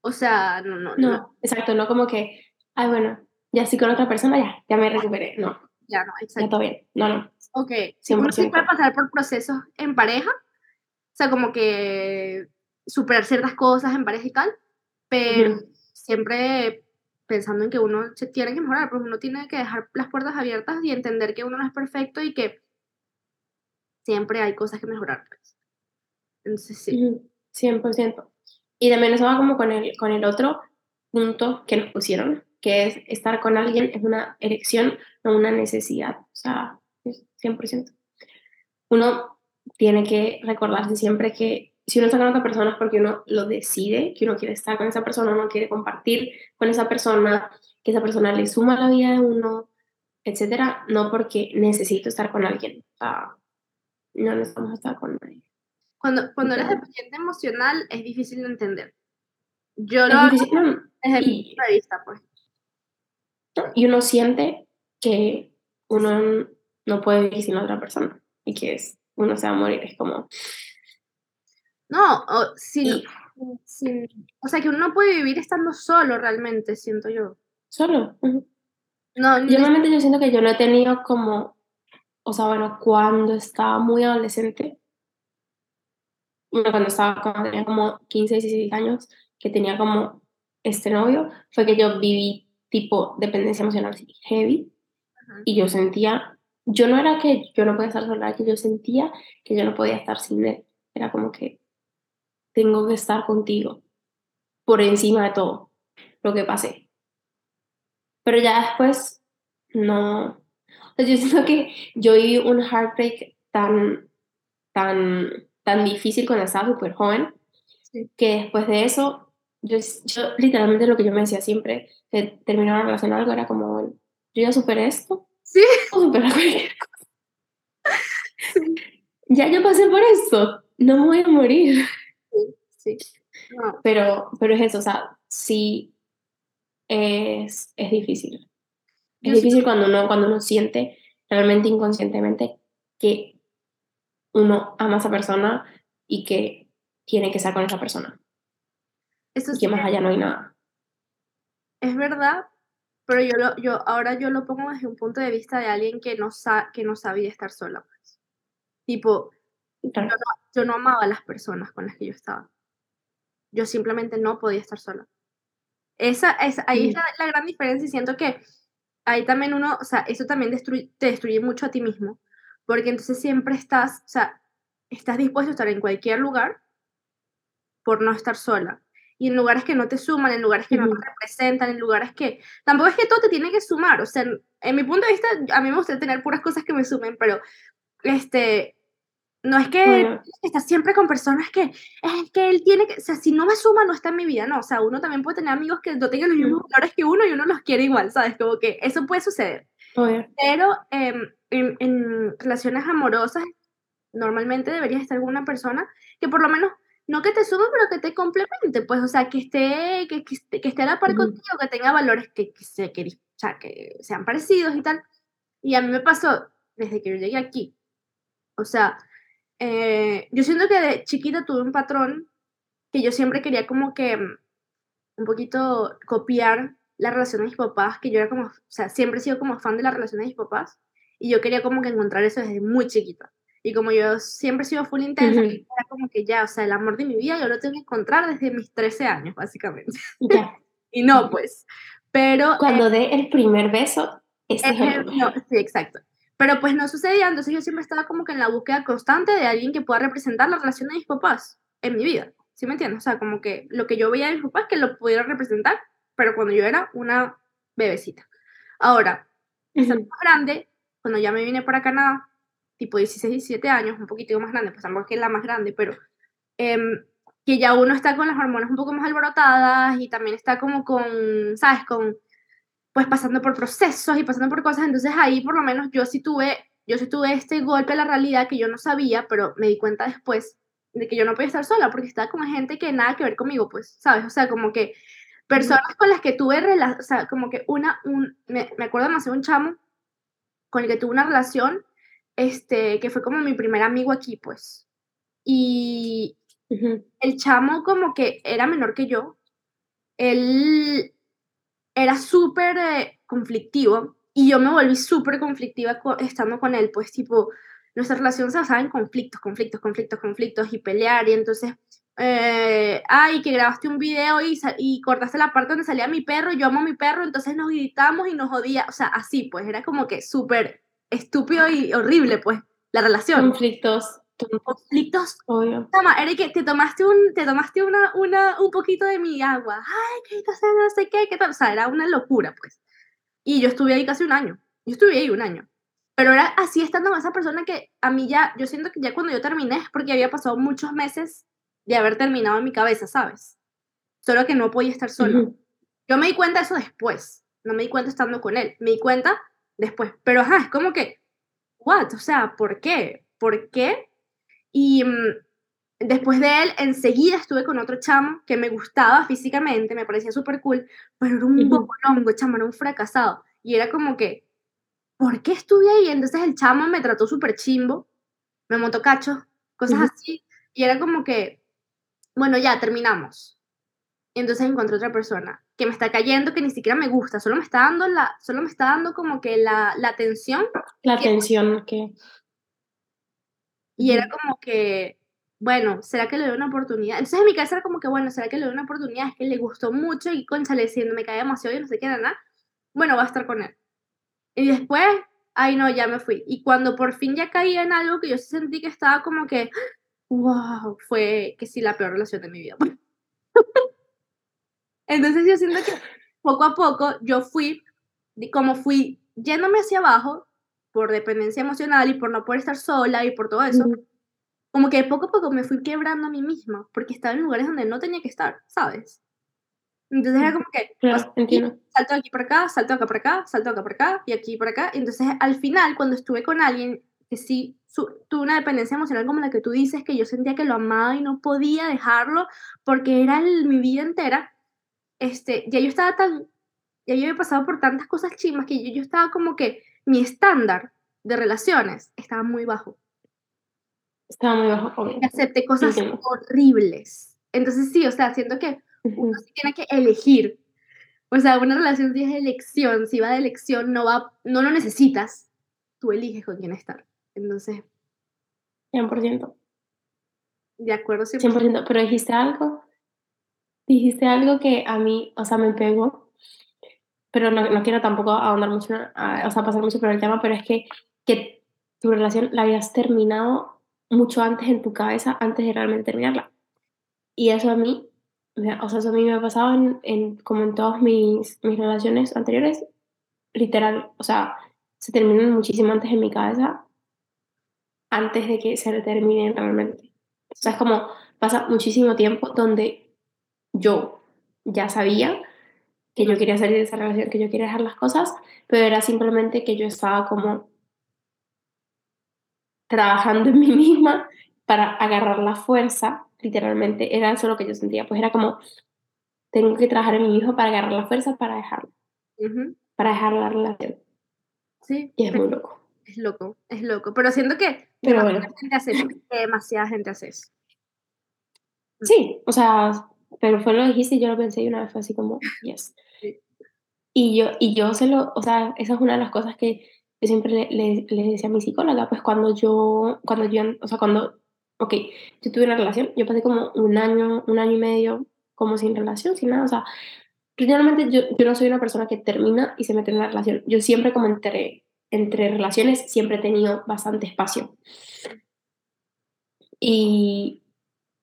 O sea, no, no, no, No, exacto, no como que, ay, bueno, ya estoy con otra persona, ya, ya me recuperé. No, ya no, ya exacto. todo bien. No, no. Ok, sí, uno sí 100%. puede pasar por procesos en pareja, o sea, como que superar ciertas cosas en pareja y tal, pero siempre pensando en que uno se tiene que mejorar, pues uno tiene que dejar las puertas abiertas y entender que uno no es perfecto y que siempre hay cosas que mejorar. pues. Entonces, sí. Ujú, 100%. Y también eso va como con el, con el otro punto que nos pusieron, que es estar con alguien es una elección, no una necesidad. O sea, es 100%. Uno tiene que recordarse siempre que si uno está con otra persona es porque uno lo decide, que uno quiere estar con esa persona, uno quiere compartir con esa persona, que esa persona le suma a la vida de uno, etcétera, no porque necesito estar con alguien. O sea, no necesitamos estar con nadie. Cuando, cuando eres dependiente emocional es difícil de entender. Yo Es lo hago difícil, no, desde mi y- punto de vista, pues. Y uno siente que uno no puede vivir sin otra persona y que es, uno se va a morir. Es como. No, o, sin, Y sin- o sea, que uno no puede vivir estando solo realmente, siento yo. solo. ujú. No, Yo realmente yo siento que yo no he tenido como. O sea, bueno, cuando estaba muy adolescente, bueno, cuando estaba cuando tenía como 15, 16 años, que tenía como este novio, fue que yo viví tipo dependencia emocional heavy y yo sentía, yo no era que yo no podía estar sola, que yo sentía que yo no podía estar sin él. Era como que tengo que estar contigo por encima de todo lo que pasé. Pero ya después, no. yo siento que yo viví un heartbreak tan, tan, tan difícil cuando estaba súper joven, que después de eso, yo, yo, literalmente lo que yo me decía siempre, de terminar una relación algo, era como, yo ya superé esto, sí. superar cualquier cosa. Ya yo pasé por esto, no me voy a morir. Sí. Pero, pero es eso, o sea, sí es, es difícil. Es difícil cuando uno, cuando uno siente realmente inconscientemente que uno ama a esa persona y que tiene que estar con esa persona. Eso y que más allá no hay nada. Es verdad, pero yo, lo, yo ahora yo lo pongo desde un punto de vista de alguien que no, sa que no sabía estar sola. Pues. Tipo, yo, no, yo no amaba a las personas con las que yo estaba. Yo simplemente no podía estar sola. Esa, esa, ahí es la, gran diferencia y siento que ahí también uno, o sea, eso también destruye, te destruye mucho a ti mismo, porque entonces siempre estás, o sea, estás dispuesto a estar en cualquier lugar por no estar sola. Y en lugares que no te suman, en lugares que no te representan, en lugares que... Tampoco es que todo te tiene que sumar, o sea, en mi punto de vista, a mí me gusta tener puras cosas que me sumen, pero este, no es que está siempre con personas que es que él tiene que, o sea, si no me suma, no está en mi vida, no, o sea, uno también puede tener amigos que no tengan los mismos valores que uno y uno los quiere igual, ¿sabes? Como que eso puede suceder. Pero em, en, en, relaciones amorosas, normalmente deberías estar con una persona que por lo menos, no que te suma, pero que te complemente, pues, o sea, que esté, que, que, esté a la par contigo, que tenga valores que, que, se, que, o sea, que sean parecidos y tal. Y a mí me pasó desde que yo llegué aquí, o sea, eh, yo siento que de chiquita tuve un patrón que yo siempre quería como que mm, un poquito copiar la relación de mis papás, que yo era como, o sea, siempre he sido como fan de la relación de mis papás, y yo quería como que encontrar eso desde muy chiquita. Y como yo siempre he sido full intensa, era como que ya, o sea, el amor de mi vida yo lo tengo que encontrar desde mis 13 años, básicamente. y no, pues. Pero. Cuando eh, dé el primer beso, ese es el, no, Sí, exacto. Pero pues no sucedía, entonces yo siempre estaba como que en la búsqueda constante de alguien que pueda representar la relación de mis papás en mi vida. ¿Sí me entiendes? O sea, como que lo que yo veía de mis papás que lo pudiera representar, pero cuando yo era una bebecita. Ahora, estando más grande, cuando ya me vine para Canadá, tipo 16, 17 años, un poquito más grande, pues tampoco que es la más grande, pero em, que ya uno está con las hormonas un poco más alborotadas y también está como con, ¿sabes? Con pues pasando por procesos y pasando por cosas, entonces ahí por lo menos yo sí tuve, yo sí tuve este golpe a la realidad que yo no sabía, pero me di cuenta después de que yo no podía estar sola porque estaba con gente que nada que ver conmigo, pues, ¿sabes? O sea, como que personas con las que tuve, o sea, como que una, un, me, me acuerdo de un chamo con el que tuve una relación, este, que fue como mi primer amigo aquí, pues. Y el chamo como que era menor que yo. Él era súper eh, conflictivo y yo me volví súper conflictiva estando con él, pues tipo, nuestra relación se basaba en conflictos, conflictos, conflictos, conflictos y pelear y entonces, eh, ay, que grabaste un video y, cortaste la parte donde salía mi perro, yo amo a mi perro, entonces nos gritamos y nos odia, o sea, así, pues era como que súper estúpido y horrible, pues, la relación. Conflictos conflictos. Toma, Eric, te tomaste un, te tomaste una, una, un poquito de mi agua. Ay, qué no sé qué, qué tal. O sea, era una locura, pues. Y yo estuve ahí casi un año. Yo estuve ahí un año. Pero era así estando con esa persona que a mí ya, yo siento que ya cuando yo terminé es porque había pasado muchos meses de haber terminado en mi cabeza, ¿sabes? Solo que no podía estar solo. Yo me di cuenta de eso después. No me di cuenta estando con él. Me di cuenta después. Pero ajá, es como que, ¿what? O sea, ¿por qué? ¿Por qué y mm, después de él, enseguida estuve con otro chamo que me gustaba físicamente, me parecía súper cool, pero era un bocolongo, chamo, era un fracasado. Y era como que, ¿por qué estuve ahí? Entonces el chamo me trató súper chimbo, me montó cacho, cosas así. Y era como que, bueno, ya terminamos. Y entonces encontré otra persona que me está cayendo, que ni siquiera me gusta, solo me está dando la, solo me está dando como que la, la atención. La atención que y era como que, bueno, ¿será que le doy una oportunidad? Entonces en mi cabeza era como que, bueno, ¿será que le doy una oportunidad? Es que le gustó mucho y conchale, diciendo, me cae demasiado y no sé qué, nada, bueno, va a estar con él. Y después, ay no, ya me fui. Y cuando por fin ya caí en algo que yo sentí que estaba como que, wow, fue que sí la peor relación de mi vida. Entonces yo siento que poco a poco yo fui, como fui yéndome hacia abajo por dependencia emocional y por no poder estar sola y por todo eso, como que poco a poco me fui quebrando a mí misma porque estaba en lugares donde no tenía que estar, ¿sabes? Entonces era como que Claro, entiendo. salto aquí para acá, salto acá para acá, salto acá para acá y aquí para acá. Y entonces al final, cuando estuve con alguien que sí su- tuvo una dependencia emocional como la que tú dices, que yo sentía que lo amaba y no podía dejarlo porque era el- mi vida entera, este, ya yo estaba tan, ya yo había pasado por tantas cosas chimas que yo, yo estaba como que mi estándar de relaciones estaba muy bajo. Estaba muy bajo, obvio. Y acepté cosas horribles. Entonces sí, o sea, siento que uno sí tiene que elegir. O sea, una relación sí es elección. Si va de elección, no va, no lo necesitas. Tú eliges con quién estar. Entonces, 100%. de acuerdo, siempre. 100%, pero dijiste algo, dijiste algo que a mí, o sea, me pegó, pero no, no quiero tampoco ahondar mucho, o sea, pasar mucho por el tema, pero es que, que tu relación la habías terminado mucho antes en tu cabeza, antes de realmente terminarla. Y eso a mí, o sea, eso a mí me ha pasado en, en- como en todas mis, mis relaciones anteriores, literal, o sea, se terminan muchísimo antes en mi cabeza, antes de que se terminen realmente. O sea, es como pasa muchísimo tiempo donde yo ya sabía que yo quería salir de esa relación, que yo quería dejar las cosas, pero era simplemente que yo estaba como trabajando en mí misma para agarrar la fuerza, literalmente, era eso lo que yo sentía, pues era como, tengo que trabajar en mí mismo para agarrar la fuerza para dejarlo, Ujú, para dejar la relación. Sí, Y es muy loco. es loco, es loco. Pero siento que Pero demasiada bueno. gente hace. Demasiada gente hace eso. Sí, o sea, pero fue lo que dijiste y yo lo pensé y una vez fue así como, yes. Y yo, y yo se lo, o sea, esa es una de las cosas que yo siempre le, le, le decía a mi psicóloga, pues cuando yo, cuando yo, o sea, cuando, ok, yo tuve una relación, yo pasé como un año, un año y medio como sin relación, sin nada, o sea, realmente yo, yo no soy una persona que termina y se mete en una relación, yo siempre como entre, entre relaciones siempre he tenido bastante espacio. Y,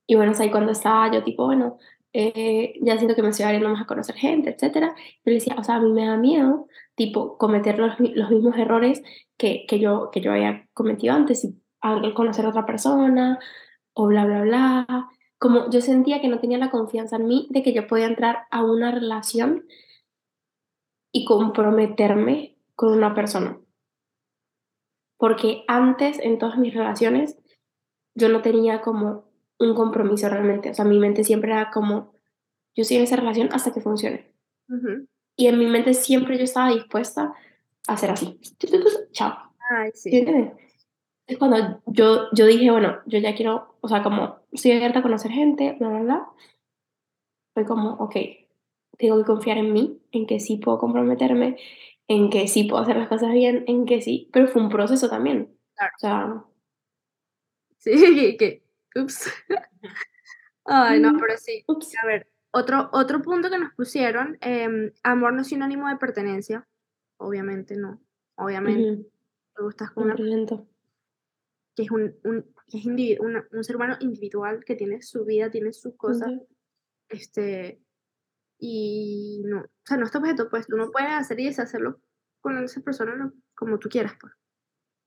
y bueno, es ahí cuando estaba yo tipo, bueno, eh, ya siento que me estoy abriendo más a conocer gente, etcétera. Le decía, o sea, a mí me da miedo, tipo, cometer los, los mismos errores que, que, yo, que yo había cometido antes, y conocer a otra persona, o bla, bla, bla. Como yo sentía que no tenía la confianza en mí de que yo podía entrar a una relación y comprometerme con una persona. Porque antes, en todas mis relaciones, yo no tenía como un compromiso realmente. O sea, mi mente siempre era como, yo estoy en esa relación hasta que funcione. Ujú. Y en mi mente siempre yo estaba dispuesta a hacer así. Chao. Ay, ¿Sí entiendes? Es cuando yo, yo dije, bueno, yo ya quiero, o sea, como estoy abierta a conocer gente, bla, bla, bla. Fue como, ok, tengo que confiar en mí, en que sí puedo comprometerme, en que sí puedo hacer las cosas bien, en que sí. Pero fue un proceso también. Claro. O sea, Sí, que- ups. Ay, no, Mm, pero sí. ups. A ver, otro, otro punto que nos pusieron, em, amor no es sinónimo de pertenencia. Obviamente no. Obviamente, Ujú, te gustas con una 100%. que es un, un, que es una- un ser humano individual que tiene su vida, tiene sus cosas, Ujú. este, y no, o sea, no es tu objeto, pues tú no puedes hacer y deshacerlo con esa persona como tú quieras, pues.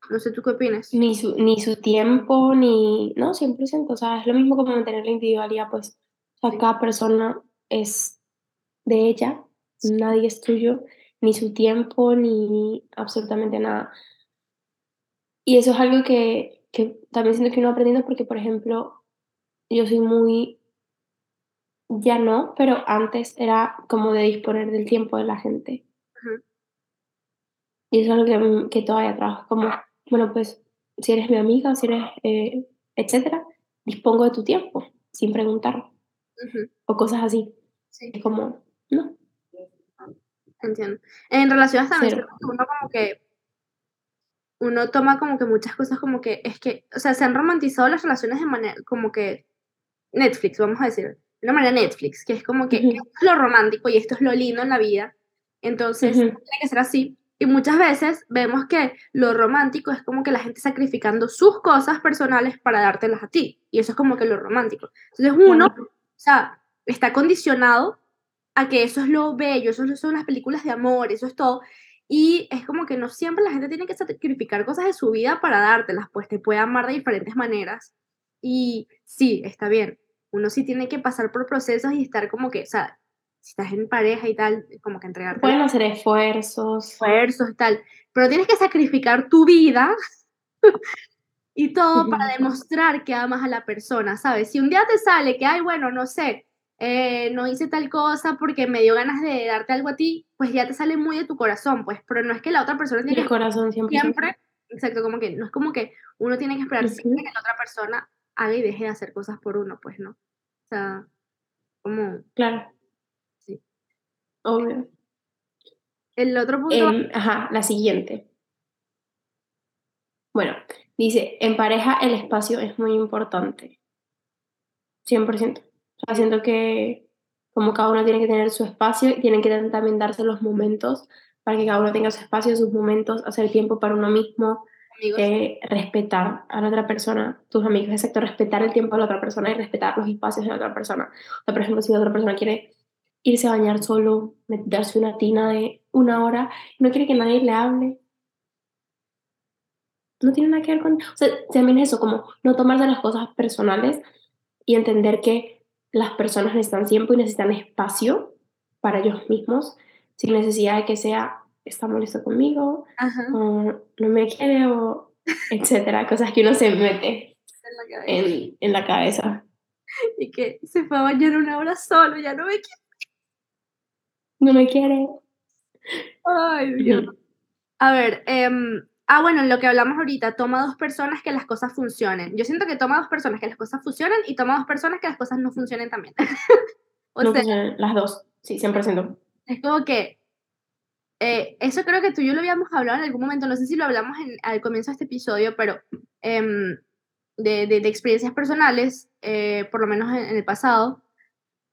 No sé, ¿tú qué opinas? Ni su, ni su tiempo, ni... No, 100%. O sea, es lo mismo como mantener la individualidad, pues. O sea, cada persona es de ella, nadie es tuyo, ni su tiempo, ni absolutamente nada. Y eso es algo que, que también siento que uno aprendiendo porque, por ejemplo, yo soy muy... Ya no, pero antes era como de disponer del tiempo de la gente. Y eso es algo que, que todavía trabajo. Como, bueno, pues, si eres mi amiga, si eres, eh, etcétera, dispongo de tu tiempo, sin preguntar, Ujú, o cosas así. Sí, Es como, no, entiendo. En relaciones también uno como que uno toma como que muchas cosas como que es que, o sea, se han romantizado las relaciones de manera como que Netflix, vamos a decir, de una manera Netflix, que es como que esto es lo romántico y esto es lo lindo en la vida. Entonces, tiene que ser así. Y muchas veces vemos que lo romántico es como que la gente sacrificando sus cosas personales para dártelas a ti. Y eso es como que lo romántico. Entonces uno, o sea, está condicionado a que eso es lo bello, eso son las películas de amor, eso es todo. Y es como que no siempre la gente tiene que sacrificar cosas de su vida para dártelas, pues te puede amar de diferentes maneras. Y sí, está bien. Uno sí tiene que pasar por procesos y estar como que, o sea, si estás en pareja y tal, como que entregarte Pueden hacer esfuerzos. esfuerzos y tal, pero tienes que sacrificar tu vida y todo para demostrar que amas a la persona, ¿sabes? Si un día te sale que, ay, bueno, no sé, eh, no hice tal cosa porque me dio ganas de darte algo a ti, pues ya te sale muy de tu corazón, pues, pero no es que la otra persona tiene El que corazón siempre. siempre, exacto, como que no es como que uno tiene que esperar siempre Ujú. que la otra persona haga y deje de hacer cosas por uno, pues, ¿no? O sea, como, Claro, sí. Obvio. El otro punto, ajá, la siguiente. Bueno, dice, en pareja el espacio es muy importante. 100%. O sea, siento que como cada uno tiene que tener su espacio y tienen que también darse los momentos para que cada uno tenga su espacio, sus momentos, hacer tiempo para uno mismo, eh, respetar a la otra persona, tus amigos, exacto, respetar el tiempo de la otra persona y respetar los espacios de la otra persona. O sea, por ejemplo, si la otra persona quiere irse a bañar solo, darse una tina de una hora, no quiere que nadie le hable, no tiene nada que ver con... O sea, también eso, como no tomarse las cosas personales y entender que las personas necesitan tiempo y necesitan espacio para ellos mismos, sin necesidad de que sea, está molesto conmigo, o no me quiere, o etcétera, cosas que uno se mete en la cabeza. en, en la cabeza. y que se fue a bañar una hora solo, ya no me quiere. No me quiere. Ay, Dios. A ver, em, ah, bueno, lo que hablamos ahorita, toma dos personas que las cosas funcionen. Yo siento que toma dos personas que las cosas funcionen y toma dos personas que las cosas no funcionen también. o No sea, funcionan las dos, sí, 100%. es como que eh, eso creo que tú y yo lo habíamos hablado en algún momento, no sé si lo hablamos en- al comienzo de este episodio, pero em, de, de- de experiencias personales, eh, por lo menos en, en el pasado,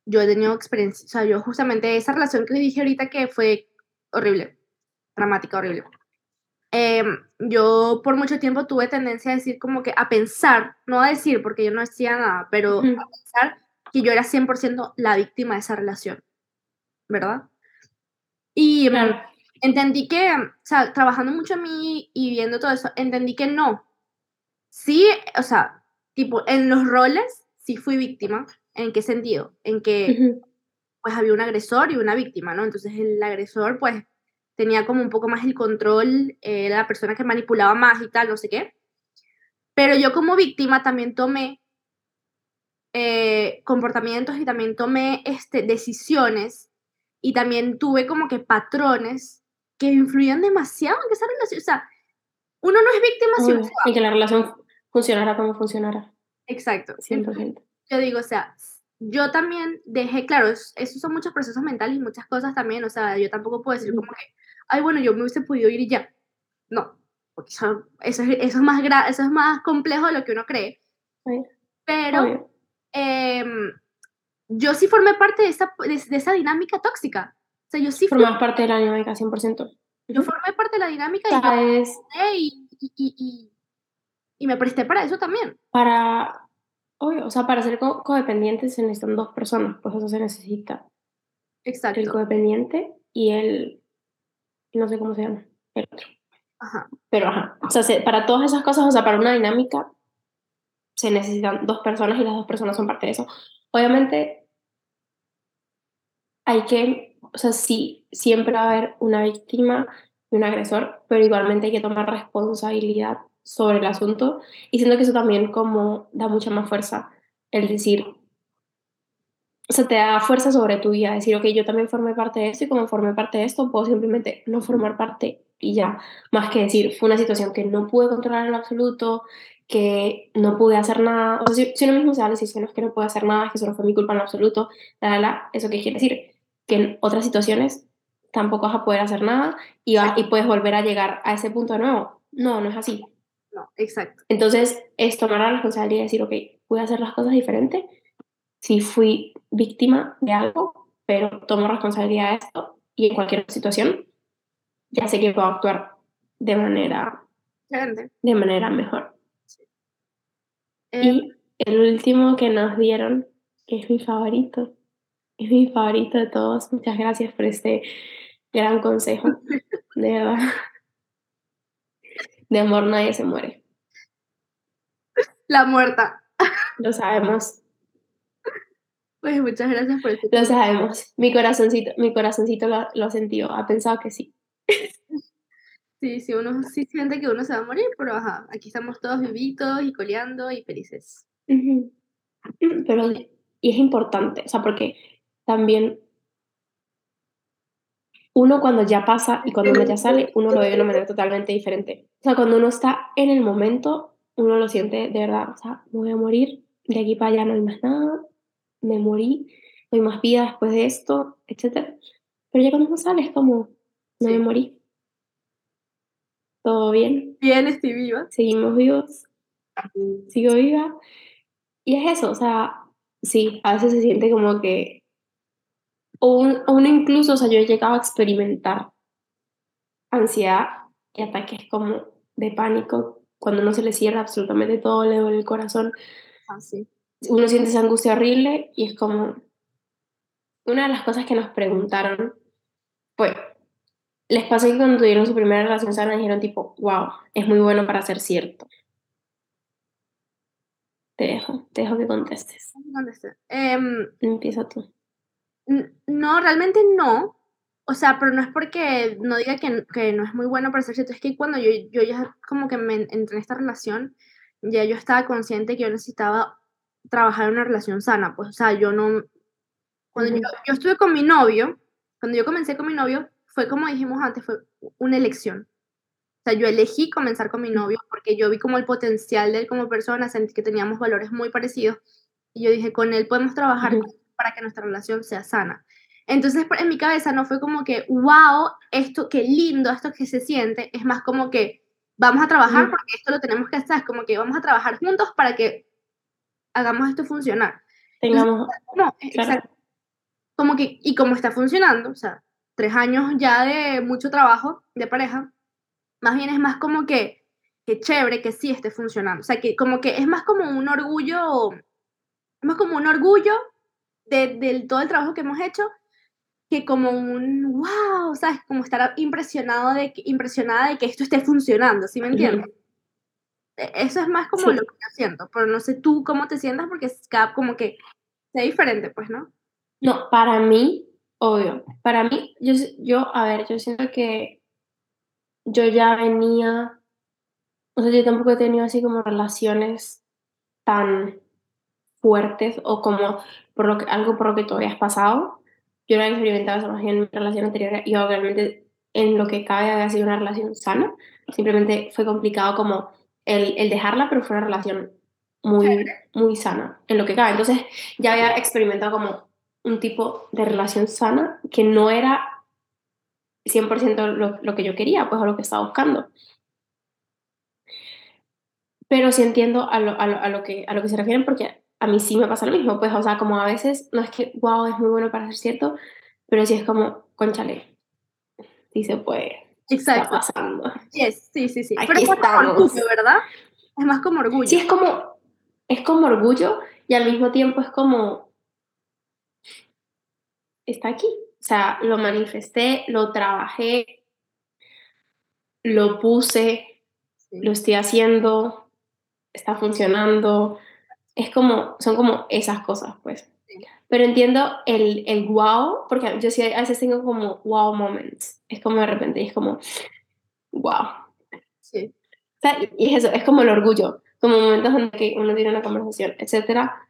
yo he tenido experiencias, o sea, yo justamente esa relación que dije ahorita que fue horrible, dramática, horrible. Em, yo por mucho tiempo tuve tendencia a decir como que a pensar, no a decir porque yo no decía nada, pero a pensar que yo era 100% la víctima de esa relación, ¿verdad? Y em, Claro. entendí que, o sea, trabajando mucho en mí y viendo todo eso, entendí que no. Sí, o sea, tipo, en los roles sí fui víctima. ¿En qué sentido? En que pues había un agresor y una víctima, ¿no? Entonces el agresor pues tenía como un poco más el control, eh, la persona que manipulaba más y tal, no sé qué. Pero yo como víctima también tomé eh, comportamientos y también tomé este, decisiones y también tuve como que patrones que influían demasiado en esa relación. O sea, uno no es víctima si uno Obvio. se va. Y que la relación funcionara como funcionara. Exacto. Entonces, 100%. Yo digo, o sea, yo también dejé, claro, es- esos son muchos procesos mentales y muchas cosas también, o sea, yo tampoco puedo decir como que, ay, bueno, yo me hubiese podido ir y ya. No, porque eso, eso, es, eso, es más gra- eso es más complejo de lo que uno cree. Obvio. Pero em, yo sí formé parte de esa, de, de esa dinámica tóxica. O sea, yo sí Formabas parte de la dinámica 100%. yo formé parte de la dinámica y, y, y- y me presté para eso también. Para, obvio, o sea, para ser co- codependientes se necesitan dos personas, pues eso se necesita. El Exacto. codependiente y el, no sé cómo se llama, el otro. Ajá. Pero ajá, o sea, se- para todas esas cosas, o sea, para una dinámica se necesitan dos personas y las dos personas son parte de eso. Obviamente hay que, o sea, sí, siempre va a haber una víctima y un agresor, pero igualmente hay que tomar responsabilidad sobre el asunto y siento que eso también como da mucha más fuerza, el decir, o sea, te da fuerza sobre tu vida, decir, ok, yo también formé parte de esto y como formé parte de esto, puedo simplemente no formar parte y ya, más que decir, fue una situación que no pude controlar en absoluto, que no pude hacer nada, o si, si uno mismo se da la decisión, no es que no puedo hacer nada, que eso no fue mi culpa en absoluto, la, la, eso qué quiere decir, que en otras situaciones tampoco vas a poder hacer nada y, va- y puedes volver a llegar a ese punto de nuevo, No, no es así. No, exacto. Entonces, es tomar la responsabilidad y decir, ok, voy a hacer las cosas diferentes. Si fui víctima de algo, pero tomo responsabilidad de esto y en cualquier situación, ya sé que puedo actuar de manera, de manera mejor. Eh, Y el último que nos dieron, que es mi favorito, es mi favorito de todos. Muchas gracias por este gran consejo. De verdad. De amor nadie se muere. la muerta. Lo sabemos, Pues muchas gracias por este lo sabemos. Mi corazoncito, mi corazoncito lo, lo sentió, ha pensado que sí. Sí, sí, uno sí siente que uno se va a morir, pero ajá, aquí estamos todos vivitos y coleando y felices. Pero, y es importante, o sea, porque también uno cuando ya pasa y cuando uno ya sale, uno lo ve de una manera totalmente diferente. O sea, cuando uno está en el momento, uno lo siente de verdad, o sea, me voy a morir, de aquí para allá no hay más nada, me morí, no hay más vida después de esto, etc. Pero ya cuando uno sale es como, no me morí. Todo bien, Bien, estoy viva. seguimos vivos, sigo viva. Y es eso, o sea, sí, a veces se siente como que, o un- o uno incluso, o sea, yo he llegado a experimentar ansiedad y ataques como de pánico, cuando uno se le cierra absolutamente todo, le duele el corazón, Ah, sí. uno siente esa angustia horrible y es como, una de las cosas que nos preguntaron fue, les pasó que cuando tuvieron su primera relación sana dijeron tipo, wow, es muy bueno para ser cierto. Te dejo, te dejo que contestes. Em, Empieza tú. No, realmente no. O sea, pero no es porque no diga que, que no es muy bueno para ser cierto. Es que cuando yo, yo ya como que me en- entré en esta relación, ya yo estaba consciente que yo necesitaba trabajar en una relación sana. Pues, o sea, yo no... Cuando yo, yo estuve con mi novio, cuando yo comencé con mi novio, fue como dijimos antes, fue una elección. O sea, yo elegí comenzar con mi novio porque yo vi como el potencial de él como persona, sentí que teníamos valores muy parecidos. Y yo dije, con él podemos trabajar. Para que nuestra relación sea sana. Entonces, en mi cabeza no fue como que, wow, esto, qué lindo, esto que se siente. Es más como que vamos a trabajar porque esto lo tenemos que hacer. Es como que vamos a trabajar juntos para que hagamos esto funcionar. Tengamos, No, claro. exacto. Como que, y como está funcionando, o sea, tres años ya de mucho trabajo de pareja, más bien es más como que, que chévere que sí esté funcionando. O sea, que como que es más como un orgullo, más como un orgullo de, del todo el trabajo que hemos hecho, que como un wow, ¿sabes? Como estar impresionado de que, impresionada de que esto esté funcionando, ¿sí me entiendes? E- Eso es más como Sí. lo que yo siento, pero no sé tú cómo te sientas porque es cada, como que sea diferente, pues, ¿no? No, para mí, obvio, para mí, yo, yo, a ver, yo siento que yo ya venía, o sea, yo tampoco he tenido así como relaciones tan fuertes o como por lo que, algo por lo que tú habías pasado. Yo no había experimentado bien en mi relación anterior y obviamente en lo que cabe había sido una relación sana. Simplemente fue complicado como el, el dejarla, pero fue una relación muy, muy sana en lo que cabe. Entonces ya había experimentado como un tipo de relación sana que no era 100% lo, lo que yo quería, pues o lo que estaba buscando. Pero sí entiendo a lo, a lo, a lo que, a lo que se refieren porque a mí sí me pasa lo mismo, pues, o sea, como a veces, no es que, wow, es muy bueno para ser cierto, pero sí es como, conchale, sí se puede, está Exacto. pasando. Yes, sí, sí, sí. Aquí Pero es más como estamos. orgullo, ¿verdad? Es más como orgullo. Sí, es como, es como orgullo y al mismo tiempo es como, está aquí. O sea, lo manifesté, lo trabajé, lo puse, Sí. lo estoy haciendo, está funcionando. Es como, son como esas cosas, pues. Pero entiendo el, el wow, porque yo sí a veces tengo como wow moments. Es como de repente, es como, wow. Sí. O sea, y es eso, es como el orgullo, como momentos en que uno tiene una conversación, etcétera,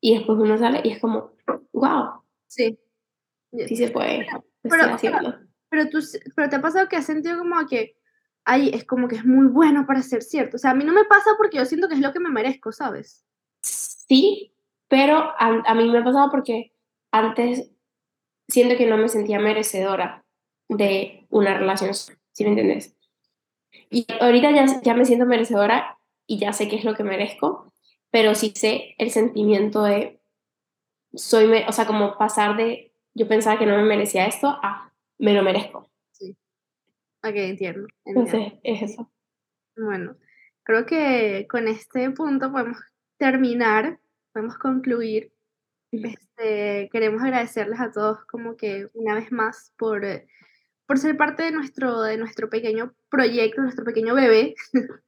y después uno sale y es como, wow, Sí. Sí se puede, Pero-. Pero, tú, pero te ha pasado que has sentido como que, ay, es como que es muy bueno para ser cierto. O sea, a mí no me pasa porque yo siento que es lo que me merezco, ¿sabes? Sí, pero a, a mí me ha pasado porque antes siento que no me sentía merecedora de una relación, ¿sí me entiendes? Y ahorita ya, ya me siento merecedora y ya sé qué es lo que merezco, pero sí sé el sentimiento de, soy, me- o sea, como pasar de, yo pensaba que no me merecía esto a, me lo merezco. Ok, entiendo. entiendo. Entonces, es eso. Bueno, creo que con este punto podemos terminar, podemos concluir. Este, queremos agradecerles a todos como que una vez más por, eh, por ser parte de nuestro, de nuestro pequeño proyecto, nuestro pequeño bebé.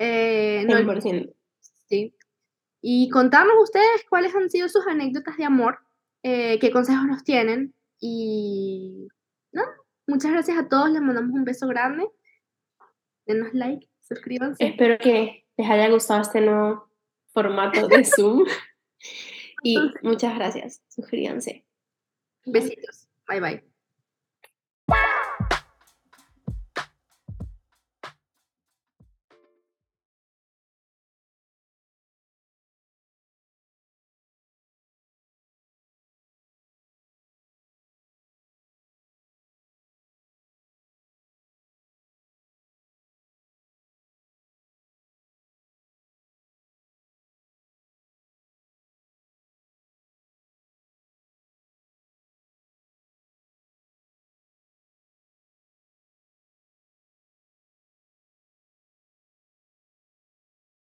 Eh, no- 100%. sí. Y contarnos ustedes cuáles han sido sus anécdotas de amor, eh, qué consejos nos tienen. Y no, muchas gracias a todos, les mandamos un beso grande. Denos like, suscríbanse. Espero que les haya gustado este nuevo formato de Zoom. y muchas gracias. Suscríbanse. Besitos. Bye bye.